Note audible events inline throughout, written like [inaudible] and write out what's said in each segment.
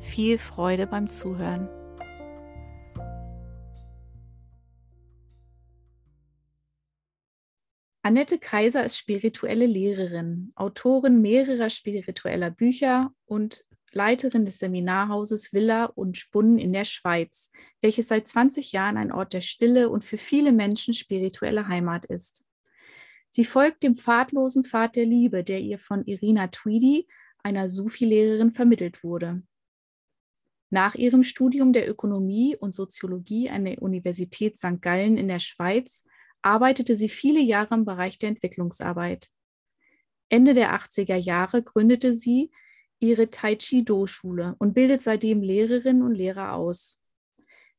viel Freude beim Zuhören. Annette Kaiser ist spirituelle Lehrerin, Autorin mehrerer spiritueller Bücher und Leiterin des Seminarhauses Villa und Spunnen in der Schweiz, welches seit 20 Jahren ein Ort der Stille und für viele Menschen spirituelle Heimat ist. Sie folgt dem pfadlosen Pfad der Liebe, der ihr von Irina Tweedy, einer Sufi-Lehrerin, vermittelt wurde. Nach ihrem Studium der Ökonomie und Soziologie an der Universität St. Gallen in der Schweiz arbeitete sie viele Jahre im Bereich der Entwicklungsarbeit. Ende der 80er Jahre gründete sie ihre Tai Chi Do-Schule und bildet seitdem Lehrerinnen und Lehrer aus.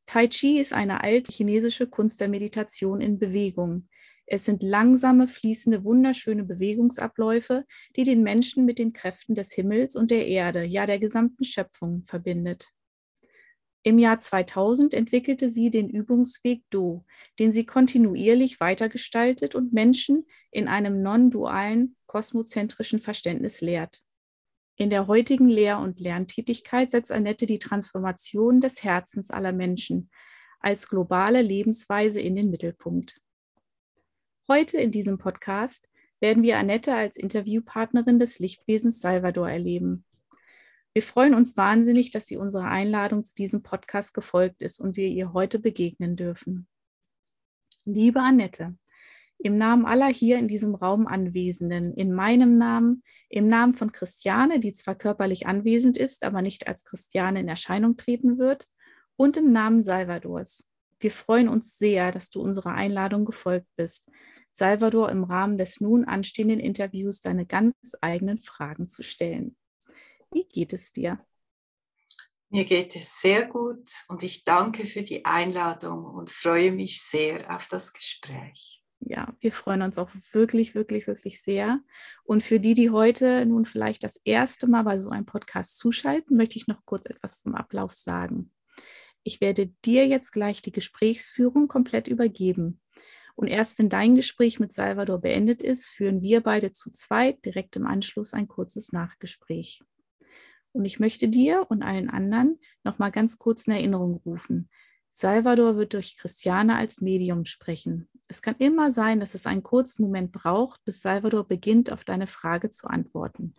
Tai Chi ist eine alte chinesische Kunst der Meditation in Bewegung. Es sind langsame, fließende, wunderschöne Bewegungsabläufe, die den Menschen mit den Kräften des Himmels und der Erde, ja der gesamten Schöpfung verbindet. Im Jahr 2000 entwickelte sie den Übungsweg Do, den sie kontinuierlich weitergestaltet und Menschen in einem non-dualen, kosmozentrischen Verständnis lehrt. In der heutigen Lehr- und Lerntätigkeit setzt Annette die Transformation des Herzens aller Menschen als globale Lebensweise in den Mittelpunkt. Heute in diesem Podcast werden wir Annette als Interviewpartnerin des Lichtwesens Salvador erleben. Wir freuen uns wahnsinnig, dass sie unserer Einladung zu diesem Podcast gefolgt ist und wir ihr heute begegnen dürfen. Liebe Annette, im Namen aller hier in diesem Raum Anwesenden, in meinem Namen, im Namen von Christiane, die zwar körperlich anwesend ist, aber nicht als Christiane in Erscheinung treten wird, und im Namen Salvadors. Wir freuen uns sehr, dass du unserer Einladung gefolgt bist, Salvador im Rahmen des nun anstehenden Interviews deine ganz eigenen Fragen zu stellen. Wie geht es dir? Mir geht es sehr gut und ich danke für die Einladung und freue mich sehr auf das Gespräch. Ja, wir freuen uns auch wirklich, wirklich, wirklich sehr. Und für die, die heute nun vielleicht das erste Mal bei so einem Podcast zuschalten, möchte ich noch kurz etwas zum Ablauf sagen. Ich werde dir jetzt gleich die Gesprächsführung komplett übergeben. Und erst wenn dein Gespräch mit Salvador beendet ist, führen wir beide zu zweit direkt im Anschluss ein kurzes Nachgespräch. Und ich möchte dir und allen anderen noch mal ganz kurz in Erinnerung rufen. Salvador wird durch Christiane als Medium sprechen. Es kann immer sein, dass es einen kurzen Moment braucht, bis Salvador beginnt, auf deine Frage zu antworten.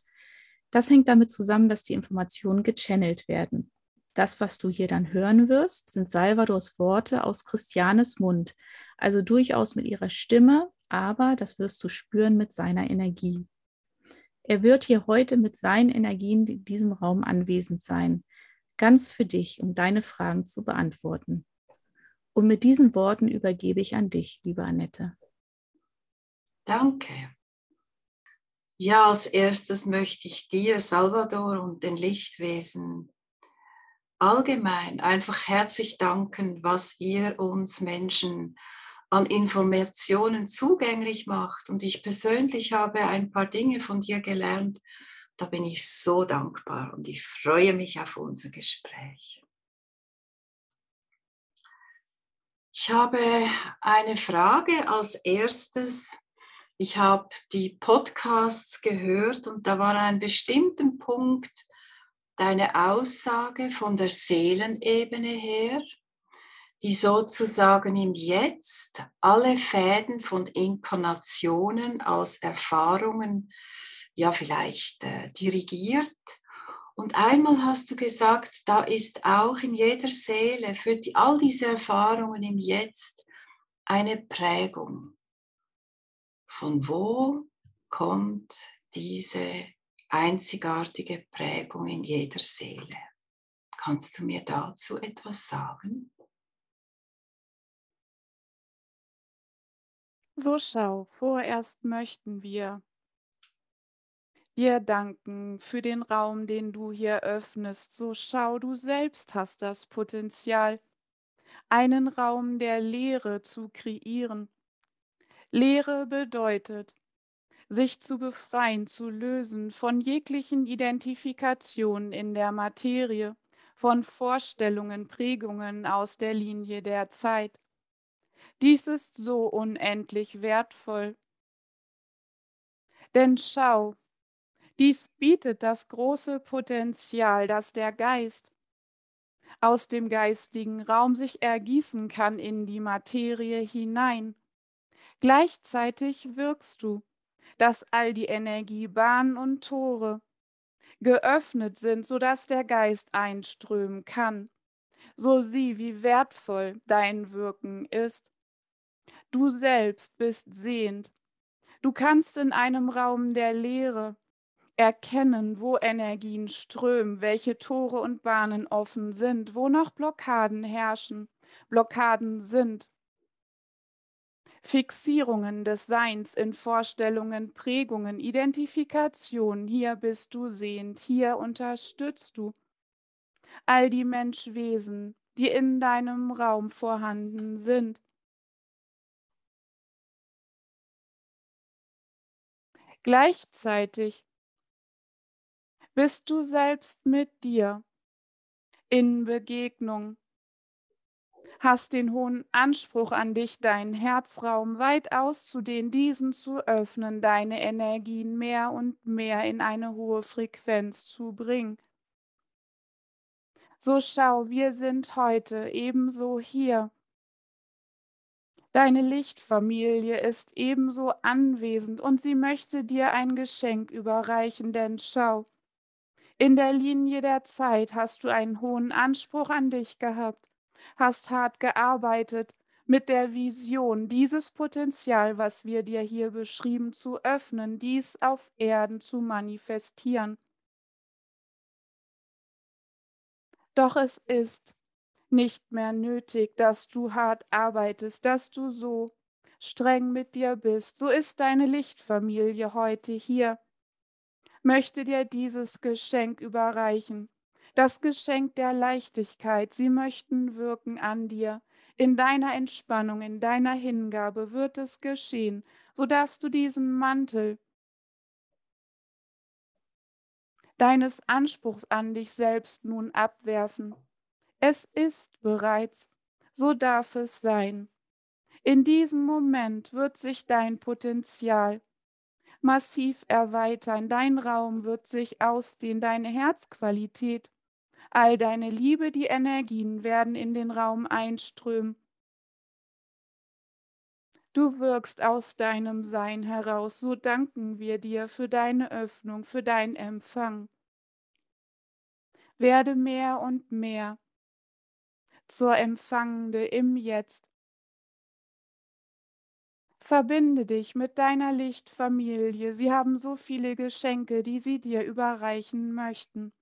Das hängt damit zusammen, dass die Informationen gechannelt werden. Das, was du hier dann hören wirst, sind Salvadors Worte aus Christianes Mund, also durchaus mit ihrer Stimme, aber das wirst du spüren mit seiner Energie. Er wird hier heute mit seinen Energien in diesem Raum anwesend sein, ganz für dich, um deine Fragen zu beantworten. Und mit diesen Worten übergebe ich an dich, liebe Annette. Danke. Ja, als erstes möchte ich dir, Salvador, und den Lichtwesen allgemein einfach herzlich danken, was ihr uns Menschen an Informationen zugänglich macht. Und ich persönlich habe ein paar Dinge von dir gelernt. Da bin ich so dankbar und ich freue mich auf unser Gespräch. Ich habe eine Frage als erstes. Ich habe die Podcasts gehört und da war ein bestimmter Punkt deine Aussage von der Seelenebene her die sozusagen im Jetzt alle Fäden von Inkarnationen als Erfahrungen ja vielleicht äh, dirigiert Und einmal hast du gesagt, da ist auch in jeder Seele für die, all diese Erfahrungen im Jetzt eine Prägung. Von wo kommt diese einzigartige Prägung in jeder Seele? Kannst du mir dazu etwas sagen? So schau, vorerst möchten wir dir danken für den Raum, den du hier öffnest. So schau, du selbst hast das Potenzial, einen Raum der Lehre zu kreieren. Lehre bedeutet, sich zu befreien, zu lösen von jeglichen Identifikationen in der Materie, von Vorstellungen, Prägungen aus der Linie der Zeit. Dies ist so unendlich wertvoll. Denn schau, dies bietet das große Potenzial, dass der Geist aus dem geistigen Raum sich ergießen kann in die Materie hinein. Gleichzeitig wirkst du, dass all die Energiebahnen und Tore geöffnet sind, sodass der Geist einströmen kann. So sieh, wie wertvoll dein Wirken ist. Du selbst bist sehend. Du kannst in einem Raum der Lehre erkennen, wo Energien strömen, welche Tore und Bahnen offen sind, wo noch Blockaden herrschen, Blockaden sind. Fixierungen des Seins in Vorstellungen, Prägungen, Identifikation, hier bist du sehend, hier unterstützt du all die Menschwesen, die in deinem Raum vorhanden sind. Gleichzeitig bist du selbst mit dir in Begegnung, hast den hohen Anspruch an dich, deinen Herzraum weit auszudehnen, diesen zu öffnen, deine Energien mehr und mehr in eine hohe Frequenz zu bringen. So schau, wir sind heute ebenso hier. Deine Lichtfamilie ist ebenso anwesend und sie möchte dir ein Geschenk überreichen, denn schau, in der Linie der Zeit hast du einen hohen Anspruch an dich gehabt, hast hart gearbeitet mit der Vision, dieses Potenzial, was wir dir hier beschrieben, zu öffnen, dies auf Erden zu manifestieren. Doch es ist nicht mehr nötig, dass du hart arbeitest, dass du so streng mit dir bist. So ist deine Lichtfamilie heute hier möchte dir dieses Geschenk überreichen, das Geschenk der Leichtigkeit. Sie möchten wirken an dir. In deiner Entspannung, in deiner Hingabe wird es geschehen. So darfst du diesen Mantel deines Anspruchs an dich selbst nun abwerfen. Es ist bereits, so darf es sein. In diesem Moment wird sich dein Potenzial massiv erweitern. Dein Raum wird sich ausdehnen, deine Herzqualität, all deine Liebe, die Energien werden in den Raum einströmen. Du wirkst aus deinem Sein heraus, so danken wir dir für deine Öffnung, für dein Empfang. Werde mehr und mehr zur Empfangende im Jetzt, Verbinde dich mit deiner Lichtfamilie. Sie haben so viele Geschenke, die sie dir überreichen möchten.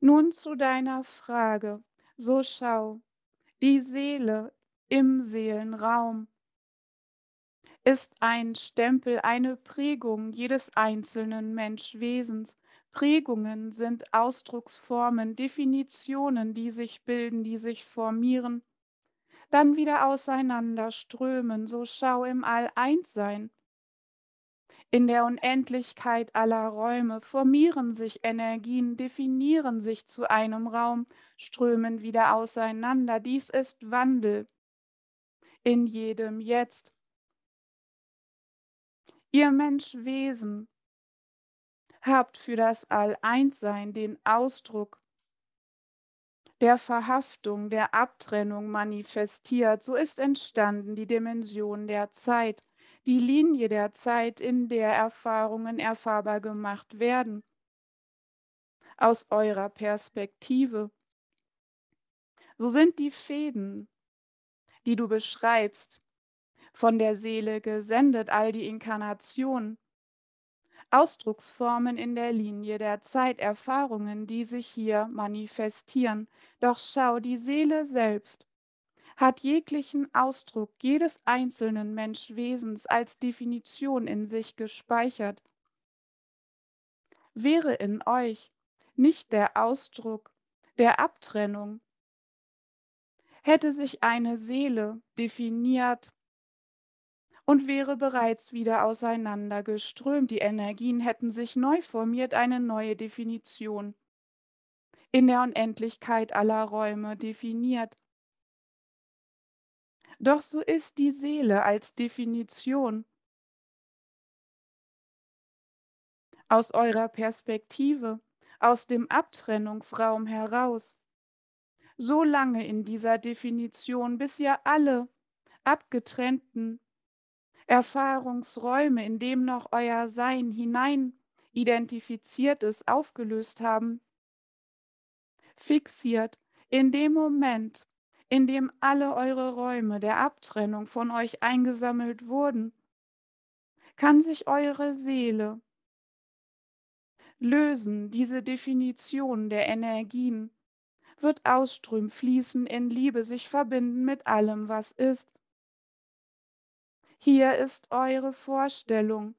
Nun zu deiner Frage. So schau, die Seele im Seelenraum ist ein Stempel, eine Prägung jedes einzelnen Menschwesens. Prägungen sind Ausdrucksformen, Definitionen, die sich bilden, die sich formieren dann wieder auseinanderströmen, so schau im All eins sein. In der Unendlichkeit aller Räume formieren sich Energien, definieren sich zu einem Raum, strömen wieder auseinander. Dies ist Wandel in jedem Jetzt. Ihr Menschwesen habt für das All-Eins-Sein den Ausdruck der Verhaftung, der Abtrennung manifestiert. So ist entstanden die Dimension der Zeit, die Linie der Zeit, in der Erfahrungen erfahrbar gemacht werden. Aus eurer Perspektive. So sind die Fäden, die du beschreibst, von der Seele gesendet, all die Inkarnationen, Ausdrucksformen in der Linie der Zeiterfahrungen, die sich hier manifestieren. Doch schau, die Seele selbst hat jeglichen Ausdruck jedes einzelnen Menschwesens als Definition in sich gespeichert. Wäre in euch nicht der Ausdruck der Abtrennung, hätte sich eine Seele definiert und wäre bereits wieder auseinandergeströmt. Die Energien hätten sich neu formiert, eine neue Definition in der Unendlichkeit aller Räume definiert. Doch so ist die Seele als Definition aus eurer Perspektive, aus dem Abtrennungsraum heraus, so lange in dieser Definition, bis ihr alle abgetrennten Erfahrungsräume, in dem noch euer Sein hinein identifiziert ist, aufgelöst haben, fixiert in dem Moment, in dem alle eure Räume der Abtrennung von euch eingesammelt wurden, kann sich eure Seele lösen, diese Definition der Energien, wird ausströmen, fließen in Liebe, sich verbinden mit allem, was ist. Hier ist eure Vorstellung.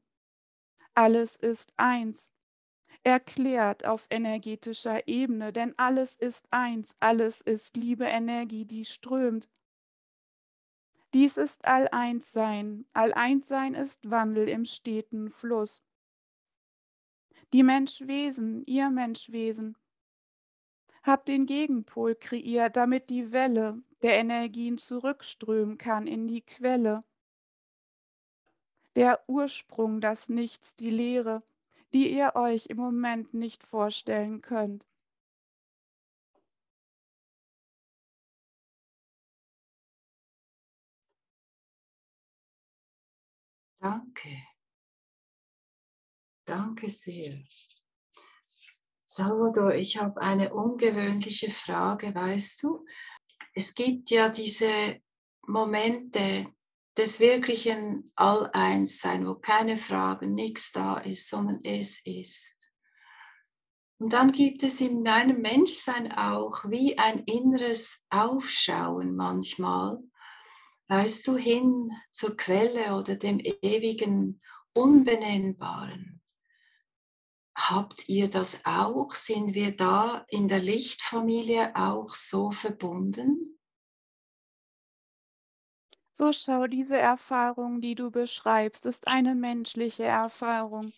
Alles ist eins erklärt auf energetischer Ebene, denn alles ist eins, alles ist Liebe, Energie, die strömt. Dies ist All-Eins-Sein. All-Eins-Sein ist Wandel im steten Fluss. Die Menschwesen, ihr Menschwesen, habt den Gegenpol kreiert, damit die Welle der Energien zurückströmen kann in die Quelle. Der Ursprung, das Nichts, die Leere, die ihr euch im Moment nicht vorstellen könnt. Danke. Danke sehr. Salvador, ich habe eine ungewöhnliche Frage, weißt du? Es gibt ja diese Momente, des wirklichen All-Eins-Sein, wo keine Fragen, nichts da ist, sondern es ist. Und dann gibt es in deinem Menschsein auch wie ein inneres Aufschauen manchmal, weißt du, hin zur Quelle oder dem ewigen, unbenennbaren. Habt ihr das auch? Sind wir da in der Lichtfamilie auch so verbunden? So schau, diese Erfahrung, die du beschreibst, ist eine menschliche Erfahrung.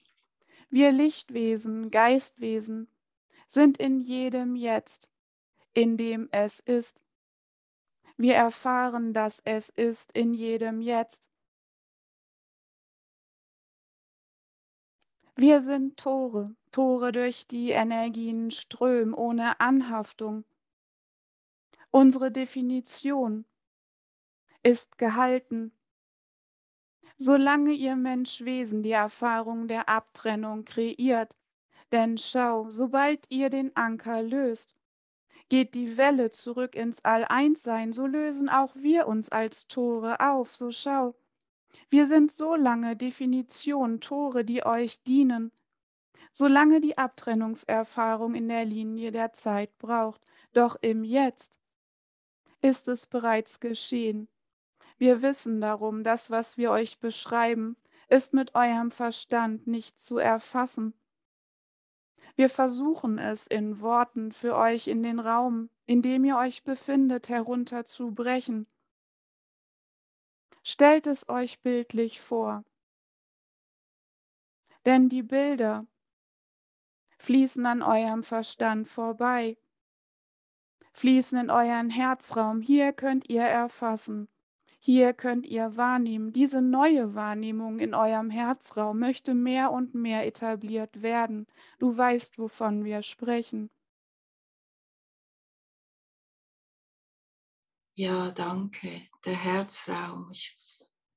Wir Lichtwesen, Geistwesen sind in jedem Jetzt, in dem es ist. Wir erfahren, dass es ist in jedem Jetzt. Wir sind Tore, Tore, durch die Energien strömen, ohne Anhaftung. Unsere Definition ist gehalten. Solange ihr Menschwesen die Erfahrung der Abtrennung kreiert, denn schau, sobald ihr den Anker löst, geht die Welle zurück ins All-Eins-Sein, so lösen auch wir uns als Tore auf, so schau. Wir sind so lange Definition Tore, die euch dienen, solange die Abtrennungserfahrung in der Linie der Zeit braucht, doch im Jetzt ist es bereits geschehen. Wir wissen darum, das, was wir euch beschreiben, ist mit eurem Verstand nicht zu erfassen. Wir versuchen es in Worten für euch in den Raum, in dem ihr euch befindet, herunterzubrechen. Stellt es euch bildlich vor. Denn die Bilder fließen an eurem Verstand vorbei, fließen in euren Herzraum. Hier könnt ihr erfassen. Hier könnt ihr wahrnehmen, diese neue Wahrnehmung in eurem Herzraum möchte mehr und mehr etabliert werden. Du weißt, wovon wir sprechen. Ja, danke. Der Herzraum. Ich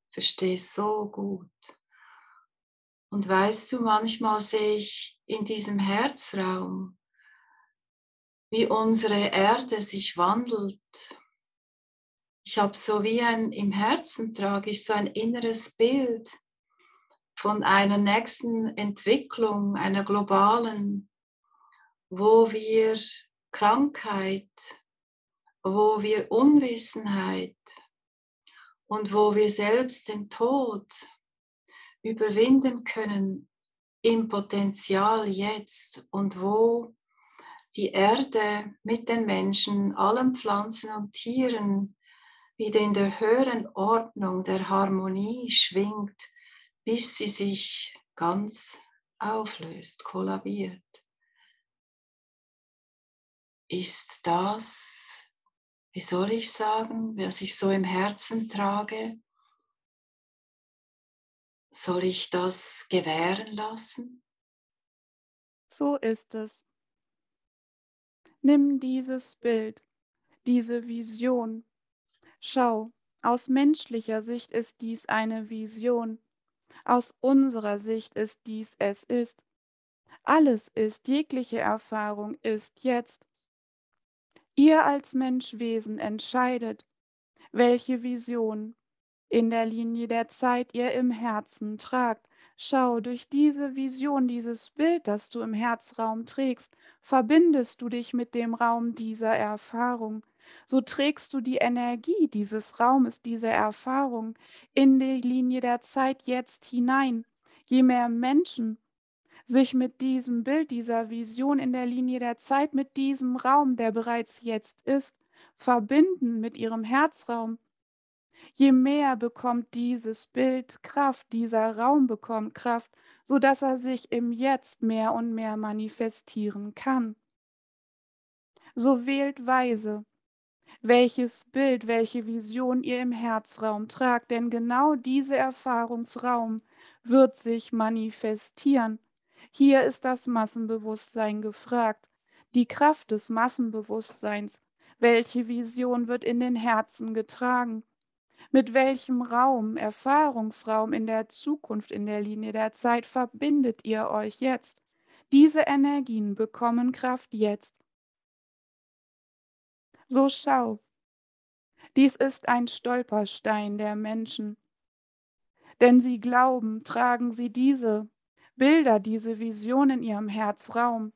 verstehe so gut. Und weißt du, manchmal sehe ich in diesem Herzraum, wie unsere Erde sich wandelt. Ich habe so wie ein, im Herzen trage ich so ein inneres Bild von einer nächsten Entwicklung, einer globalen, wo wir Krankheit, wo wir Unwissenheit und wo wir selbst den Tod überwinden können im Potenzial jetzt und wo die Erde mit den Menschen, allen Pflanzen und Tieren wieder in der höheren Ordnung der Harmonie schwingt, bis sie sich ganz auflöst, kollabiert. Ist das, wie soll ich sagen, was ich so im Herzen trage, soll ich das gewähren lassen? So ist es. Nimm dieses Bild, diese Vision. Schau, aus menschlicher Sicht ist dies eine Vision. Aus unserer Sicht ist dies es ist. Alles ist, jegliche Erfahrung ist jetzt. Ihr als Menschwesen entscheidet, welche Vision, in der Linie der Zeit ihr im Herzen tragt. Schau, durch diese Vision, dieses Bild, das du im Herzraum trägst, verbindest du dich mit dem Raum dieser Erfahrung. So trägst du die Energie dieses Raumes, dieser Erfahrung in die Linie der Zeit jetzt hinein. Je mehr Menschen sich mit diesem Bild, dieser Vision in der Linie der Zeit, mit diesem Raum, der bereits jetzt ist, verbinden mit ihrem Herzraum, je mehr bekommt dieses Bild Kraft, dieser Raum bekommt Kraft, so dass er sich im Jetzt mehr und mehr manifestieren kann. So wählt weise, welches Bild, welche Vision ihr im Herzraum tragt, denn genau dieser Erfahrungsraum wird sich manifestieren. Hier ist das Massenbewusstsein gefragt, die Kraft des Massenbewusstseins. Welche Vision wird in den Herzen getragen? Mit welchem Raum, Erfahrungsraum in der Zukunft, in der Linie der Zeit verbindet ihr euch jetzt? Diese Energien bekommen Kraft jetzt. So schau. Dies ist ein Stolperstein der Menschen. Denn sie glauben, tragen sie diese Bilder, diese Vision in ihrem Herzraum,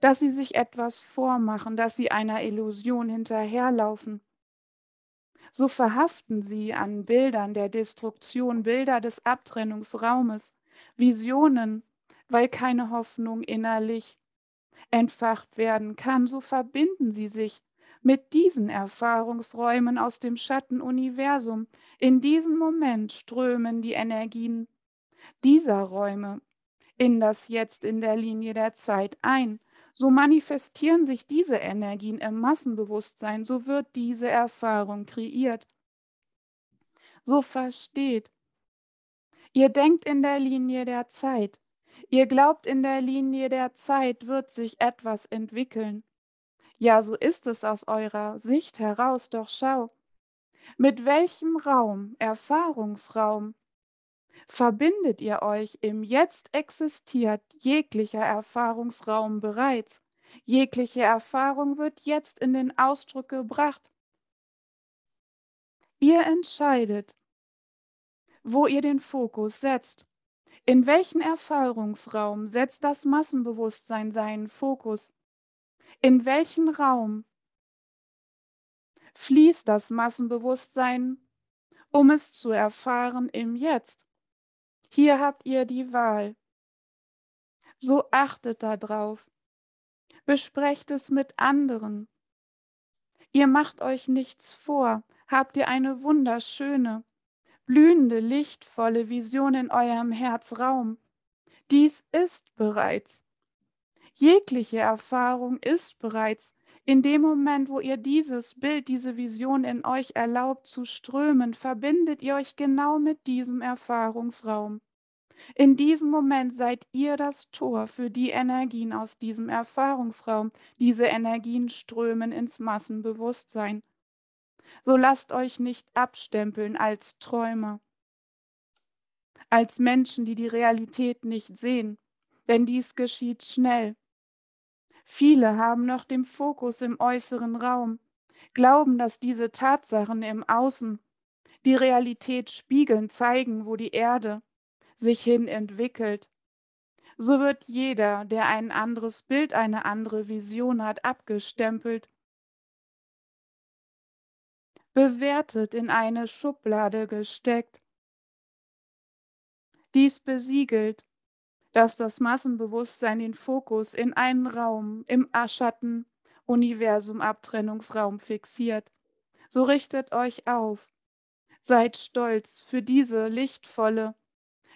dass sie sich etwas vormachen, dass sie einer Illusion hinterherlaufen so verhaften sie an Bildern der Destruktion, Bilder des Abtrennungsraumes, Visionen, weil keine Hoffnung innerlich entfacht werden kann, so verbinden sie sich mit diesen Erfahrungsräumen aus dem Schattenuniversum. In diesem Moment strömen die Energien dieser Räume in das Jetzt in der Linie der Zeit ein so manifestieren sich diese Energien im Massenbewusstsein, so wird diese Erfahrung kreiert. So versteht. Ihr denkt in der Linie der Zeit. Ihr glaubt, in der Linie der Zeit wird sich etwas entwickeln. Ja, so ist es aus eurer Sicht heraus, doch schau, mit welchem Raum, Erfahrungsraum, verbindet ihr euch im Jetzt existiert jeglicher Erfahrungsraum bereits. Jegliche Erfahrung wird jetzt in den Ausdruck gebracht. Ihr entscheidet, wo ihr den Fokus setzt. In welchen Erfahrungsraum setzt das Massenbewusstsein seinen Fokus? In welchen Raum fließt das Massenbewusstsein, um es zu erfahren im Jetzt? Hier habt ihr die Wahl. So achtet darauf. Besprecht es mit anderen. Ihr macht euch nichts vor. Habt ihr eine wunderschöne, blühende, lichtvolle Vision in eurem Herzraum. Dies ist bereits. Jegliche Erfahrung ist bereits. In dem Moment, wo ihr dieses Bild, diese Vision in euch erlaubt zu strömen, verbindet ihr euch genau mit diesem Erfahrungsraum. In diesem Moment seid ihr das Tor für die Energien aus diesem Erfahrungsraum. Diese Energien strömen ins Massenbewusstsein. So lasst euch nicht abstempeln als Träumer. als Menschen, die die Realität nicht sehen, denn dies geschieht schnell. Viele haben noch den Fokus im äußeren Raum, glauben, dass diese Tatsachen im Außen die Realität spiegeln, zeigen, wo die Erde sich hin entwickelt. So wird jeder, der ein anderes Bild, eine andere Vision hat, abgestempelt, bewertet, in eine Schublade gesteckt. Dies besiegelt, dass das Massenbewusstsein den Fokus in einen Raum im Aschatten Universum Abtrennungsraum fixiert. So richtet euch auf. Seid stolz für diese lichtvolle,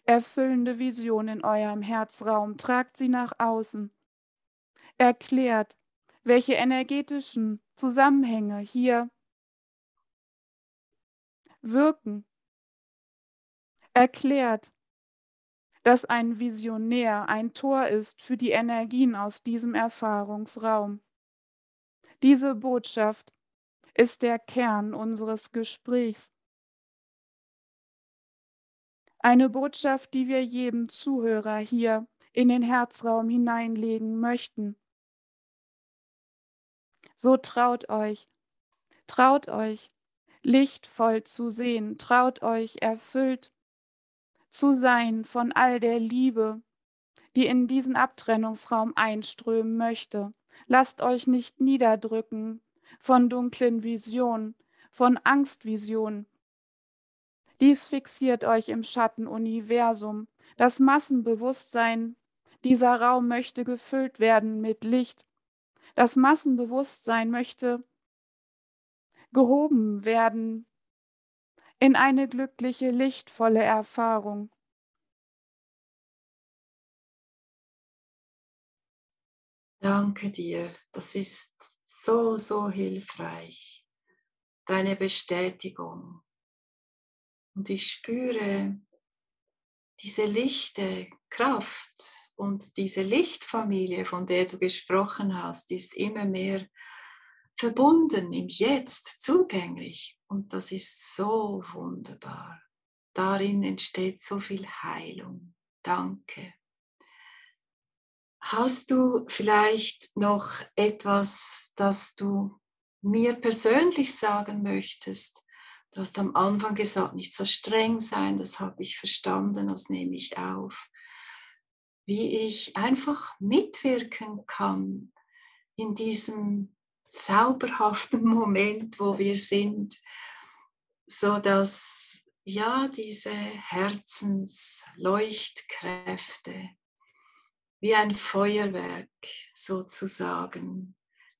erfüllende Vision in eurem Herzraum. Tragt sie nach außen. Erklärt, welche energetischen Zusammenhänge hier wirken. Erklärt, dass ein Visionär ein Tor ist für die Energien aus diesem Erfahrungsraum. Diese Botschaft ist der Kern unseres Gesprächs. Eine Botschaft, die wir jedem Zuhörer hier in den Herzraum hineinlegen möchten. So traut euch, traut euch, lichtvoll zu sehen, traut euch, erfüllt zu sein von all der Liebe, die in diesen Abtrennungsraum einströmen möchte. Lasst euch nicht niederdrücken von dunklen Visionen, von Angstvisionen. Dies fixiert euch im Schattenuniversum. Das Massenbewusstsein, dieser Raum möchte gefüllt werden mit Licht. Das Massenbewusstsein möchte gehoben werden in eine glückliche, lichtvolle Erfahrung. Danke dir, das ist so, so hilfreich, deine Bestätigung. Und ich spüre diese lichte Kraft und diese Lichtfamilie, von der du gesprochen hast, ist immer mehr verbunden, im Jetzt zugänglich. Und das ist so wunderbar. Darin entsteht so viel Heilung. Danke. Hast du vielleicht noch etwas, das du mir persönlich sagen möchtest? Du hast am Anfang gesagt, nicht so streng sein, das habe ich verstanden, das nehme ich auf. Wie ich einfach mitwirken kann in diesem zauberhaften Moment, wo wir sind, so dass ja diese Herzensleuchtkräfte wie ein Feuerwerk sozusagen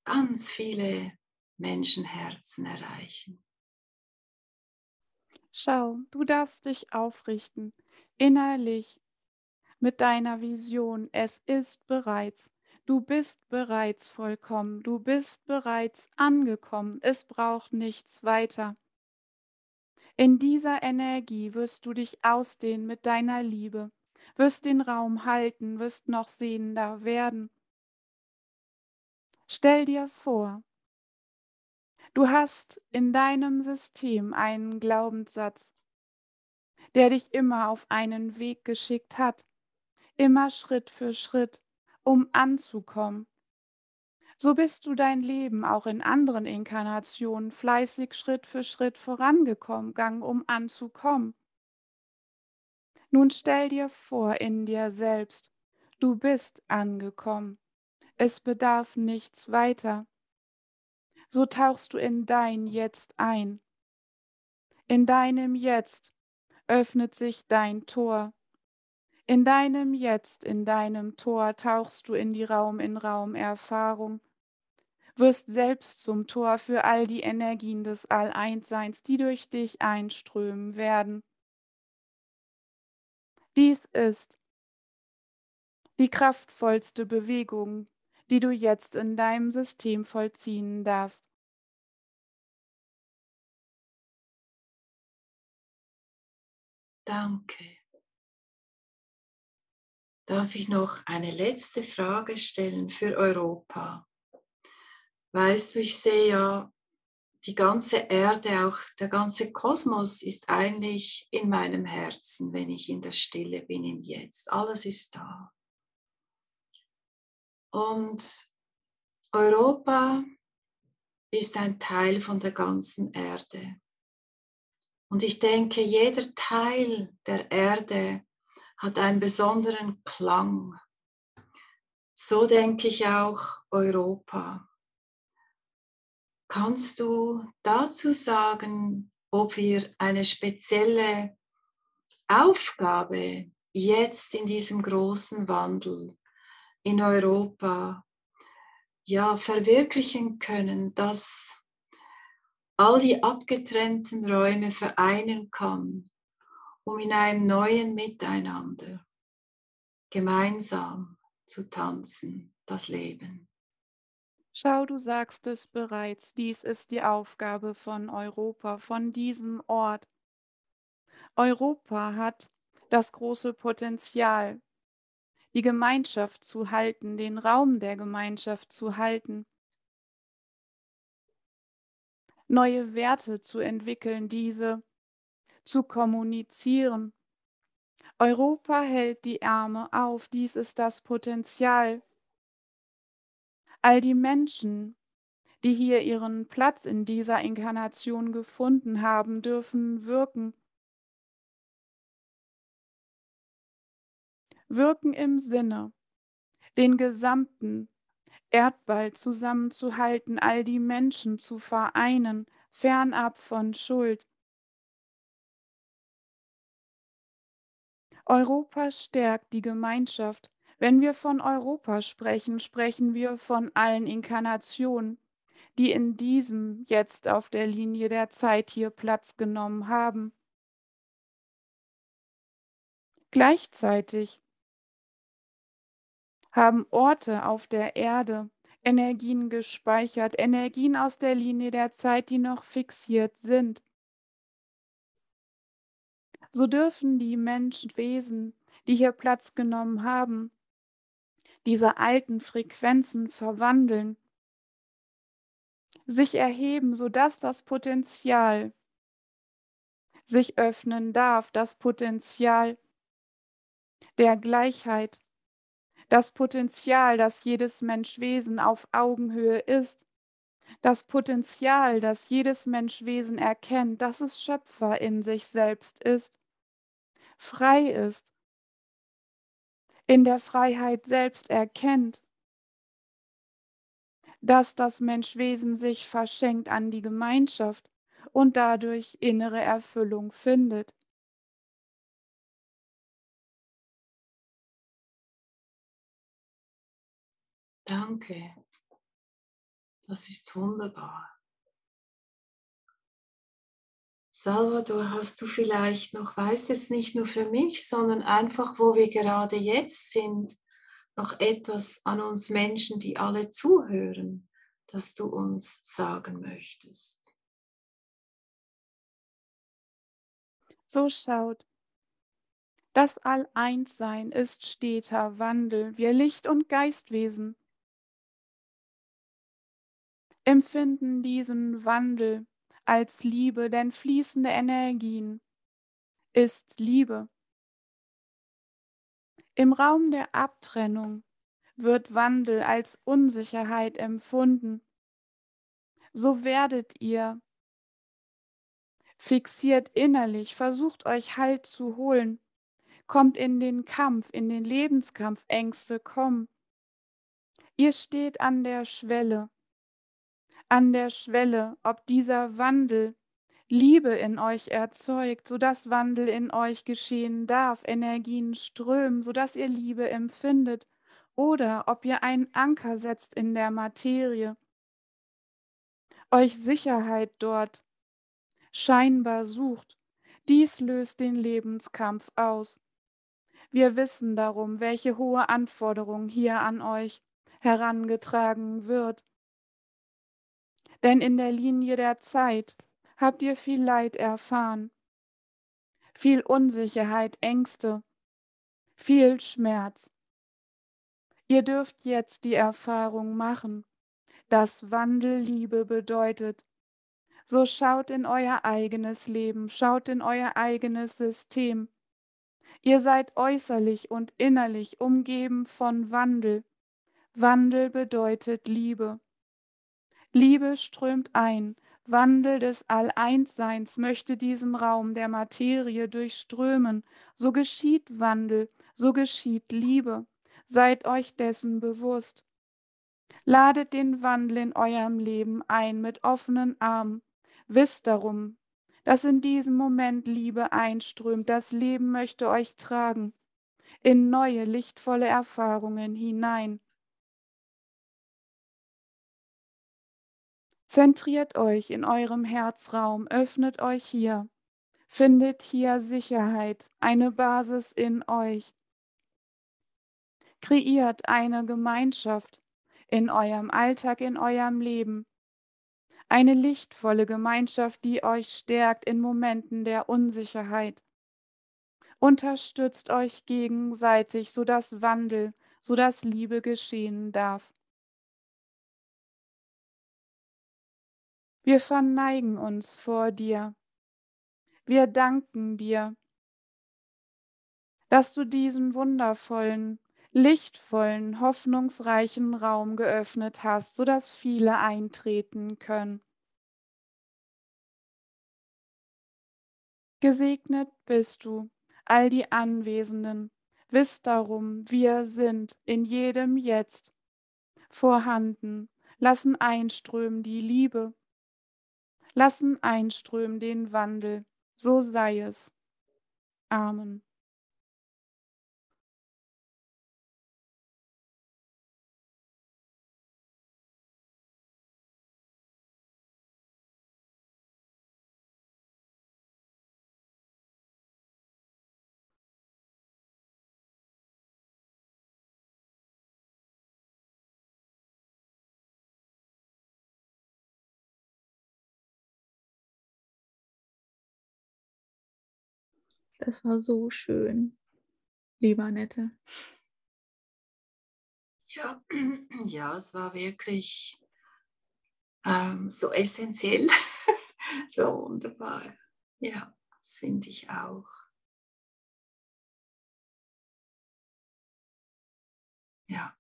ganz viele Menschenherzen erreichen. Schau, du darfst dich aufrichten, innerlich mit deiner Vision. Es ist bereits Du bist bereits vollkommen, du bist bereits angekommen, es braucht nichts weiter. In dieser Energie wirst du dich ausdehnen mit deiner Liebe, wirst den Raum halten, wirst noch sehender werden. Stell dir vor, du hast in deinem System einen Glaubenssatz, der dich immer auf einen Weg geschickt hat, immer Schritt für Schritt um anzukommen. So bist du dein Leben auch in anderen Inkarnationen fleißig Schritt für Schritt vorangekommen, gang, um anzukommen. Nun stell dir vor in dir selbst, du bist angekommen. Es bedarf nichts weiter. So tauchst du in dein Jetzt ein. In deinem Jetzt öffnet sich dein Tor in deinem Jetzt, in deinem Tor tauchst du in die Raum-in-Raum-Erfahrung, wirst selbst zum Tor für all die Energien des All-Eins-Seins, die durch dich einströmen werden. Dies ist die kraftvollste Bewegung, die du jetzt in deinem System vollziehen darfst. Danke. Darf ich noch eine letzte Frage stellen für Europa? Weißt du, ich sehe ja die ganze Erde, auch der ganze Kosmos ist eigentlich in meinem Herzen, wenn ich in der Stille bin im Jetzt. Alles ist da. Und Europa ist ein Teil von der ganzen Erde. Und ich denke, jeder Teil der Erde hat einen besonderen Klang. So denke ich auch Europa. Kannst du dazu sagen, ob wir eine spezielle Aufgabe jetzt in diesem großen Wandel in Europa ja verwirklichen können, dass all die abgetrennten Räume vereinen kann, um in einem neuen Miteinander gemeinsam zu tanzen, das Leben. Schau, du sagst es bereits, dies ist die Aufgabe von Europa, von diesem Ort. Europa hat das große Potenzial, die Gemeinschaft zu halten, den Raum der Gemeinschaft zu halten, neue Werte zu entwickeln, diese zu kommunizieren. Europa hält die Arme auf, dies ist das Potenzial All die Menschen, die hier ihren Platz in dieser Inkarnation gefunden haben, dürfen wirken. Wirken im Sinne, den gesamten Erdball zusammenzuhalten, all die Menschen zu vereinen, fernab von Schuld. Europa stärkt die Gemeinschaft wenn wir von Europa sprechen, sprechen wir von allen Inkarnationen, die in diesem jetzt auf der Linie der Zeit hier Platz genommen haben. Gleichzeitig haben Orte auf der Erde Energien gespeichert, Energien aus der Linie der Zeit, die noch fixiert sind. So dürfen die Menschenwesen, die hier Platz genommen haben, diese alten Frequenzen verwandeln, sich erheben, sodass das Potenzial sich öffnen darf, das Potenzial der Gleichheit, das Potenzial, dass jedes Menschwesen auf Augenhöhe ist, das Potenzial, dass jedes Menschwesen erkennt, dass es Schöpfer in sich selbst ist, frei ist in der Freiheit selbst erkennt, dass das Menschwesen sich verschenkt an die Gemeinschaft und dadurch innere Erfüllung findet. Danke. Das ist wunderbar. Salvador, hast du vielleicht noch, weiß jetzt nicht nur für mich, sondern einfach, wo wir gerade jetzt sind, noch etwas an uns Menschen, die alle zuhören, das du uns sagen möchtest? So schaut. Das All-Eins-Sein ist steter Wandel, wir Licht- und Geistwesen empfinden diesen Wandel als Liebe, denn fließende Energien ist Liebe. Im Raum der Abtrennung wird Wandel als Unsicherheit empfunden. So werdet ihr fixiert innerlich, versucht euch Halt zu holen, kommt in den Kampf, in den Lebenskampf, Ängste kommen. Ihr steht an der Schwelle an der Schwelle, ob dieser Wandel Liebe in euch erzeugt, sodass Wandel in euch geschehen darf, Energien strömen, sodass ihr Liebe empfindet, oder ob ihr einen Anker setzt in der Materie, euch Sicherheit dort scheinbar sucht. Dies löst den Lebenskampf aus. Wir wissen darum, welche hohe Anforderung hier an euch herangetragen wird. Denn in der Linie der Zeit habt ihr viel Leid erfahren, viel Unsicherheit, Ängste, viel Schmerz. Ihr dürft jetzt die Erfahrung machen, dass Wandel Liebe bedeutet. So schaut in euer eigenes Leben, schaut in euer eigenes System. Ihr seid äußerlich und innerlich umgeben von Wandel. Wandel bedeutet Liebe. Liebe strömt ein. Wandel des All-Eins-Seins möchte diesen Raum der Materie durchströmen. So geschieht Wandel, so geschieht Liebe. Seid euch dessen bewusst. Ladet den Wandel in eurem Leben ein mit offenen Armen. Wisst darum, dass in diesem Moment Liebe einströmt. Das Leben möchte euch tragen in neue, lichtvolle Erfahrungen hinein. Zentriert euch in eurem Herzraum, öffnet euch hier, findet hier Sicherheit, eine Basis in euch. Kreiert eine Gemeinschaft in eurem Alltag, in eurem Leben. Eine lichtvolle Gemeinschaft, die euch stärkt in Momenten der Unsicherheit. Unterstützt euch gegenseitig, sodass Wandel, sodass Liebe geschehen darf. Wir verneigen uns vor dir. Wir danken dir, dass du diesen wundervollen, lichtvollen, hoffnungsreichen Raum geöffnet hast, sodass viele eintreten können. Gesegnet bist du, all die Anwesenden. Wisst darum, wir sind in jedem Jetzt vorhanden, lassen einströmen die Liebe, lassen einströmen den Wandel, so sei es. Amen. Das war so schön, liebe Annette. Ja, [clears throat] ja, es war wirklich ähm, so essentiell, [laughs] so wunderbar. Ja, das finde ich auch. Ja.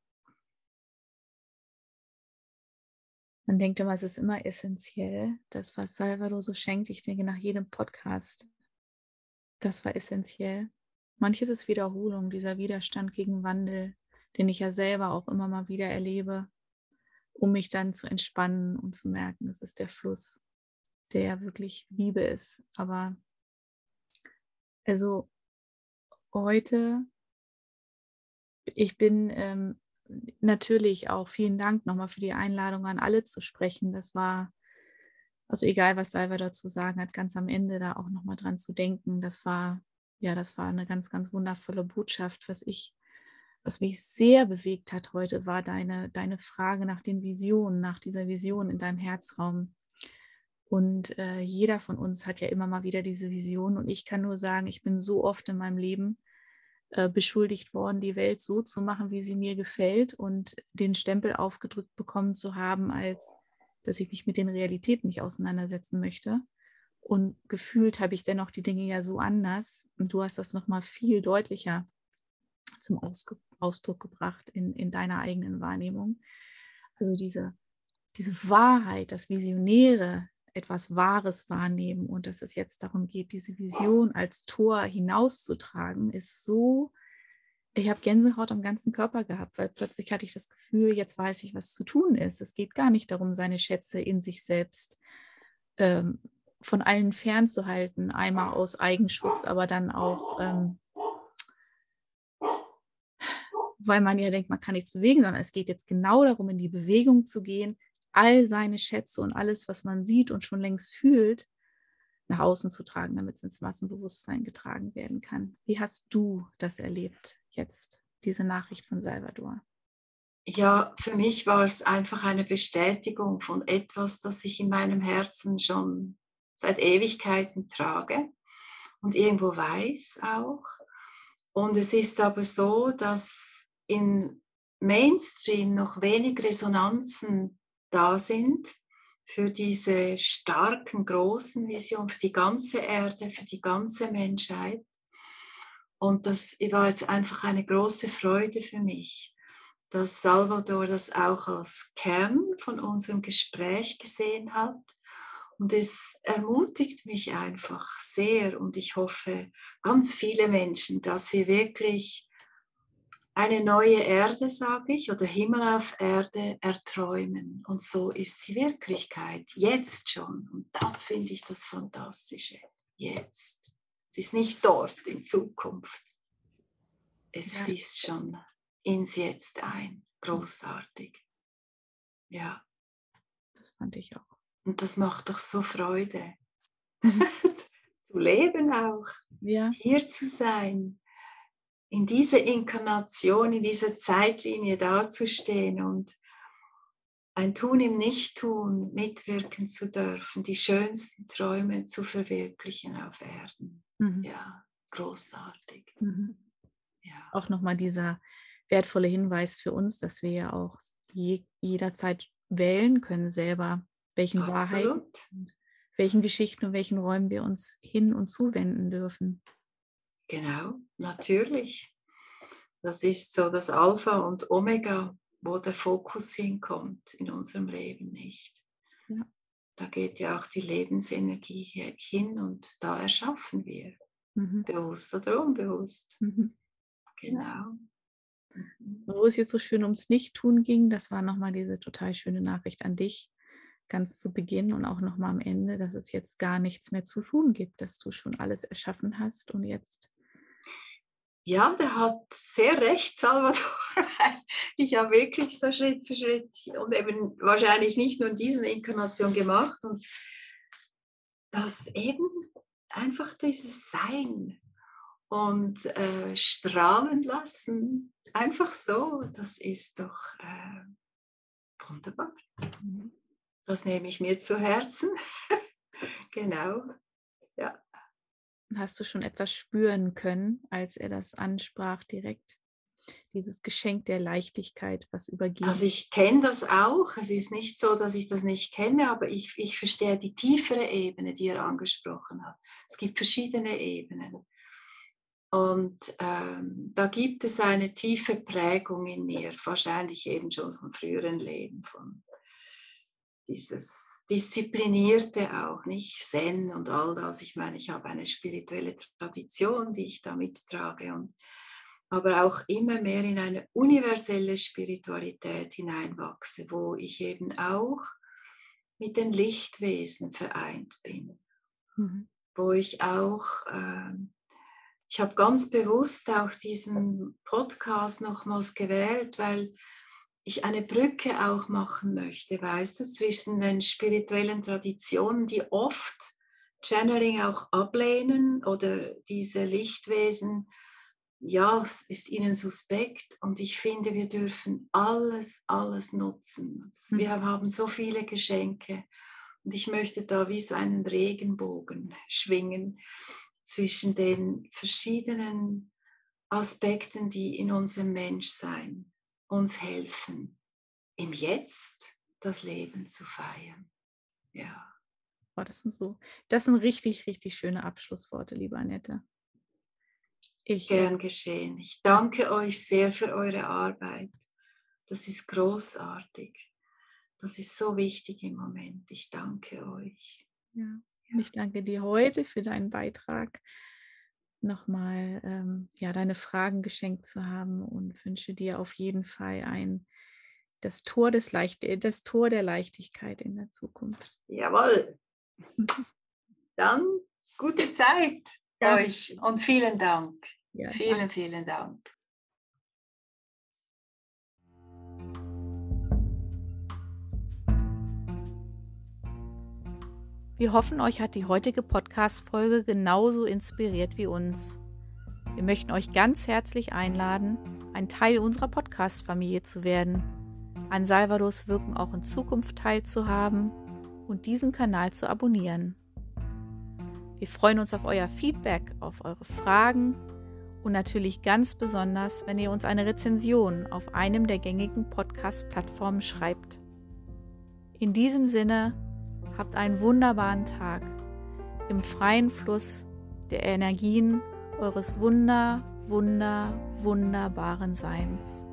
Man denkt immer, es ist immer essentiell, das, was Salvador so schenkt. Ich denke, nach jedem Podcast das war essentiell. Manches ist Wiederholung, dieser Widerstand gegen Wandel, den ich ja selber auch immer mal wieder erlebe, um mich dann zu entspannen und zu merken, es ist der Fluss, der wirklich Liebe ist. Aber also heute, ich bin ähm, natürlich auch, vielen Dank nochmal für die Einladung an alle zu sprechen. Das war also egal, was Salva dazu sagen hat, ganz am Ende da auch nochmal dran zu denken, das war, ja, das war eine ganz, ganz wundervolle Botschaft. Was ich, was mich sehr bewegt hat heute, war deine, deine Frage nach den Visionen, nach dieser Vision in deinem Herzraum. Und äh, jeder von uns hat ja immer mal wieder diese Vision. Und ich kann nur sagen, ich bin so oft in meinem Leben äh, beschuldigt worden, die Welt so zu machen, wie sie mir gefällt und den Stempel aufgedrückt bekommen zu haben als dass ich mich mit den Realitäten nicht auseinandersetzen möchte. Und gefühlt habe ich dennoch die Dinge ja so anders. Und du hast das nochmal viel deutlicher zum Ausge Ausdruck gebracht in, in deiner eigenen Wahrnehmung. Also diese, diese Wahrheit, das Visionäre, etwas Wahres wahrnehmen und dass es jetzt darum geht, diese Vision als Tor hinauszutragen, ist so ich habe Gänsehaut am ganzen Körper gehabt, weil plötzlich hatte ich das Gefühl, jetzt weiß ich, was zu tun ist. Es geht gar nicht darum, seine Schätze in sich selbst ähm, von allen fernzuhalten, einmal aus Eigenschutz, aber dann auch, ähm, weil man ja denkt, man kann nichts bewegen, sondern es geht jetzt genau darum, in die Bewegung zu gehen, all seine Schätze und alles, was man sieht und schon längst fühlt, nach außen zu tragen, damit es ins Massenbewusstsein getragen werden kann. Wie hast du das erlebt? Jetzt diese Nachricht von Salvador? Ja, für mich war es einfach eine Bestätigung von etwas, das ich in meinem Herzen schon seit Ewigkeiten trage und irgendwo weiß auch. Und es ist aber so, dass in Mainstream noch wenig Resonanzen da sind, für diese starken, großen Visionen, für die ganze Erde, für die ganze Menschheit. Und das war jetzt einfach eine große Freude für mich, dass Salvador das auch als Kern von unserem Gespräch gesehen hat. Und es ermutigt mich einfach sehr und ich hoffe ganz viele Menschen, dass wir wirklich eine neue Erde, sage ich, oder Himmel auf Erde erträumen. Und so ist sie Wirklichkeit, jetzt schon. Und das finde ich das Fantastische, jetzt. Es ist nicht dort in Zukunft. Es ja. fließt schon ins Jetzt ein. Großartig. Ja. Das fand ich auch. Und das macht doch so Freude. [laughs] zu leben auch. Ja. Hier zu sein in dieser Inkarnation, in dieser Zeitlinie dazustehen und ein Tun im Nichttun mitwirken zu dürfen, die schönsten Träume zu verwirklichen auf Erden. Mhm. Ja, großartig. Mhm. Ja. Auch nochmal dieser wertvolle Hinweis für uns, dass wir ja auch je, jederzeit wählen können selber, welchen Wahrheiten, welchen Geschichten und welchen Räumen wir uns hin und zuwenden dürfen. Genau, natürlich. Das ist so das Alpha und Omega, wo der Fokus hinkommt in unserem Leben nicht. Ja. Da geht ja auch die Lebensenergie hin und da erschaffen wir. Mhm. Bewusst oder unbewusst. Mhm. Genau. Mhm. Wo es jetzt so schön ums Nicht-Tun ging, das war nochmal diese total schöne Nachricht an dich, ganz zu Beginn und auch nochmal am Ende, dass es jetzt gar nichts mehr zu tun gibt, dass du schon alles erschaffen hast und jetzt ja, der hat sehr recht, Salvador. [laughs] ich habe wirklich so Schritt für Schritt und eben wahrscheinlich nicht nur in diesen Inkarnation gemacht und das eben einfach dieses Sein und äh, strahlen lassen, einfach so, das ist doch äh, wunderbar. Mhm. Das nehme ich mir zu Herzen. [laughs] genau, ja. Hast du schon etwas spüren können, als er das ansprach direkt? Dieses Geschenk der Leichtigkeit, was übergeht. Also ich kenne das auch. Es ist nicht so, dass ich das nicht kenne, aber ich, ich verstehe die tiefere Ebene, die er angesprochen hat. Es gibt verschiedene Ebenen. Und ähm, da gibt es eine tiefe Prägung in mir, wahrscheinlich eben schon vom früheren Leben, von dieses Disziplinierte auch, nicht Zen und all das. Ich meine, ich habe eine spirituelle Tradition, die ich da mittrage und aber auch immer mehr in eine universelle Spiritualität hineinwachse, wo ich eben auch mit den Lichtwesen vereint bin, mhm. wo ich auch, äh, ich habe ganz bewusst auch diesen Podcast nochmals gewählt, weil ich eine Brücke auch machen möchte, weißt du, zwischen den spirituellen Traditionen, die oft Channeling auch ablehnen oder diese Lichtwesen, ja, ist ihnen suspekt und ich finde, wir dürfen alles, alles nutzen. Mhm. Wir haben so viele Geschenke und ich möchte da wie so einen Regenbogen schwingen zwischen den verschiedenen Aspekten, die in unserem Menschsein uns helfen, im Jetzt das Leben zu feiern. Ja. Oh, das sind so, das sind richtig, richtig schöne Abschlussworte, liebe Annette. Ich, äh, Gern geschehen. Ich danke euch sehr für eure Arbeit. Das ist großartig. Das ist so wichtig im Moment. Ich danke euch. Ja, ja. ich danke dir heute für deinen Beitrag nochmal ähm, ja, deine Fragen geschenkt zu haben und wünsche dir auf jeden Fall ein das Tor des Leicht das Tor der Leichtigkeit in der Zukunft. Jawohl. [laughs] Dann gute Zeit ja. euch und vielen Dank. Ja, vielen, danke. vielen Dank. Wir hoffen, euch hat die heutige Podcast-Folge genauso inspiriert wie uns. Wir möchten euch ganz herzlich einladen, ein Teil unserer Podcast-Familie zu werden, an Salvadors Wirken auch in Zukunft teilzuhaben und diesen Kanal zu abonnieren. Wir freuen uns auf euer Feedback, auf eure Fragen und natürlich ganz besonders, wenn ihr uns eine Rezension auf einem der gängigen Podcast-Plattformen schreibt. In diesem Sinne, habt einen wunderbaren Tag im freien Fluss der Energien eures wunder, wunder, wunderbaren Seins.